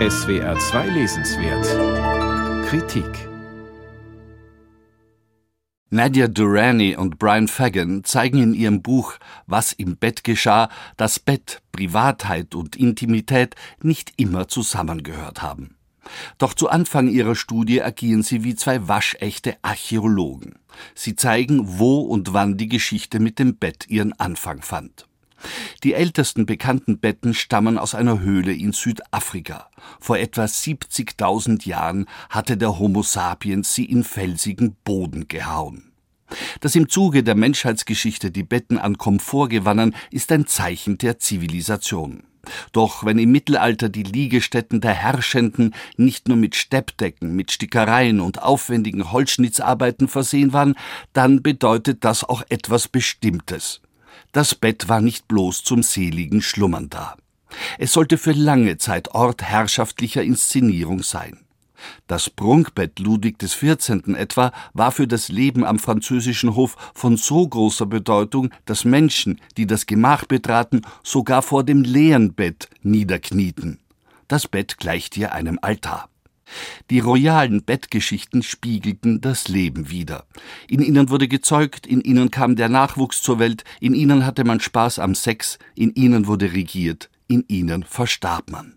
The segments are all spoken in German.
SWR 2 Lesenswert Kritik Nadia Durrani und Brian Fagan zeigen in ihrem Buch Was im Bett geschah, dass Bett, Privatheit und Intimität nicht immer zusammengehört haben. Doch zu Anfang ihrer Studie agieren sie wie zwei waschechte Archäologen. Sie zeigen, wo und wann die Geschichte mit dem Bett ihren Anfang fand. Die ältesten bekannten Betten stammen aus einer Höhle in Südafrika. Vor etwa 70.000 Jahren hatte der Homo sapiens sie in felsigen Boden gehauen. Dass im Zuge der Menschheitsgeschichte die Betten an Komfort gewannen, ist ein Zeichen der Zivilisation. Doch wenn im Mittelalter die Liegestätten der Herrschenden nicht nur mit Steppdecken, mit Stickereien und aufwendigen Holzschnitzarbeiten versehen waren, dann bedeutet das auch etwas Bestimmtes. Das Bett war nicht bloß zum seligen Schlummern da. Es sollte für lange Zeit Ort herrschaftlicher Inszenierung sein. Das Prunkbett Ludwig XIV. etwa war für das Leben am französischen Hof von so großer Bedeutung, dass Menschen, die das Gemach betraten, sogar vor dem leeren Bett niederknieten. Das Bett gleicht hier einem Altar. Die royalen Bettgeschichten spiegelten das Leben wider. In ihnen wurde gezeugt, in ihnen kam der Nachwuchs zur Welt, in ihnen hatte man Spaß am Sex, in ihnen wurde regiert, in ihnen verstarb man.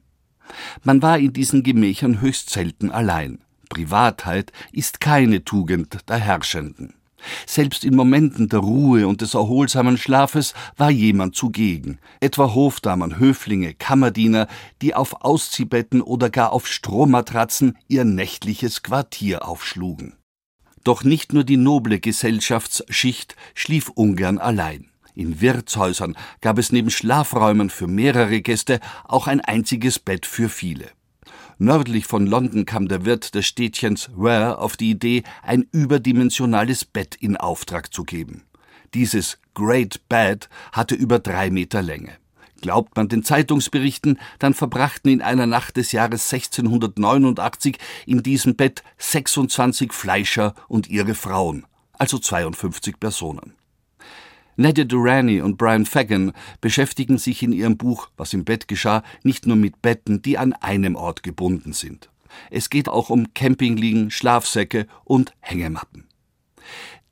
Man war in diesen Gemächern höchst selten allein. Privatheit ist keine Tugend der Herrschenden. Selbst in Momenten der Ruhe und des erholsamen Schlafes war jemand zugegen, etwa Hofdamen, Höflinge, Kammerdiener, die auf Ausziehbetten oder gar auf Strohmatratzen ihr nächtliches Quartier aufschlugen. Doch nicht nur die noble Gesellschaftsschicht schlief ungern allein. In Wirtshäusern gab es neben Schlafräumen für mehrere Gäste auch ein einziges Bett für viele. Nördlich von London kam der Wirt des Städtchens Ware auf die Idee, ein überdimensionales Bett in Auftrag zu geben. Dieses Great Bed hatte über drei Meter Länge. Glaubt man den Zeitungsberichten, dann verbrachten in einer Nacht des Jahres 1689 in diesem Bett 26 Fleischer und ihre Frauen, also 52 Personen. Nadia Durrani und Brian Fagan beschäftigen sich in ihrem Buch Was im Bett geschah nicht nur mit Betten, die an einem Ort gebunden sind. Es geht auch um Campingliegen, Schlafsäcke und Hängematten.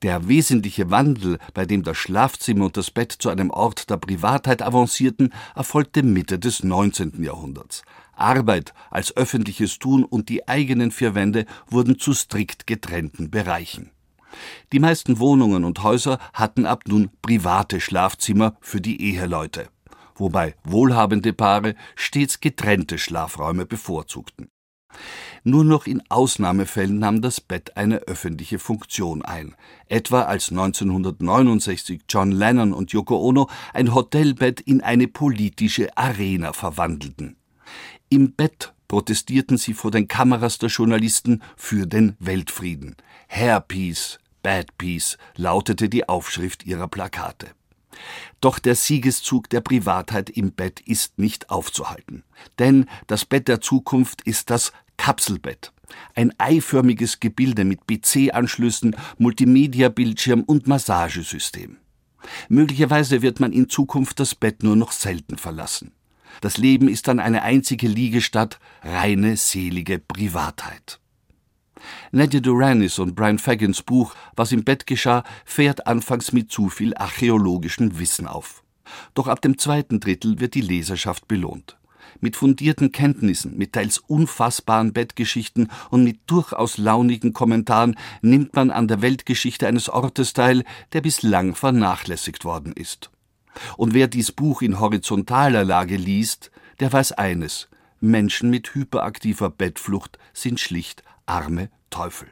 Der wesentliche Wandel, bei dem das Schlafzimmer und das Bett zu einem Ort der Privatheit avancierten, erfolgte Mitte des 19. Jahrhunderts. Arbeit als öffentliches Tun und die eigenen vier Wände wurden zu strikt getrennten Bereichen. Die meisten Wohnungen und Häuser hatten ab nun private Schlafzimmer für die Eheleute, wobei wohlhabende Paare stets getrennte Schlafräume bevorzugten. Nur noch in Ausnahmefällen nahm das Bett eine öffentliche Funktion ein, etwa als 1969 John Lennon und Yoko Ono ein Hotelbett in eine politische Arena verwandelten. Im Bett protestierten sie vor den Kameras der Journalisten für den Weltfrieden. Hairpiece, Bad Peace lautete die Aufschrift ihrer Plakate. Doch der Siegeszug der Privatheit im Bett ist nicht aufzuhalten. Denn das Bett der Zukunft ist das Kapselbett. Ein eiförmiges Gebilde mit PC-Anschlüssen, Multimedia-Bildschirm und Massagesystem. Möglicherweise wird man in Zukunft das Bett nur noch selten verlassen. Das Leben ist dann eine einzige Liegestatt, reine selige Privatheit. Nadia Duranis und Brian Fagans Buch Was im Bett geschah fährt anfangs mit zu viel archäologischem Wissen auf. Doch ab dem zweiten Drittel wird die Leserschaft belohnt. Mit fundierten Kenntnissen, mit teils unfassbaren Bettgeschichten und mit durchaus launigen Kommentaren nimmt man an der Weltgeschichte eines Ortes teil, der bislang vernachlässigt worden ist. Und wer dies Buch in horizontaler Lage liest, der weiß eines Menschen mit hyperaktiver Bettflucht sind schlicht arme Teufel.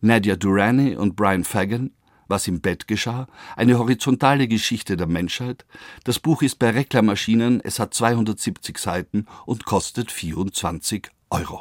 Nadia Durrani und Brian Fagan, Was im Bett geschah, eine horizontale Geschichte der Menschheit. Das Buch ist bei Reklammaschinen, es hat 270 Seiten und kostet 24 Euro.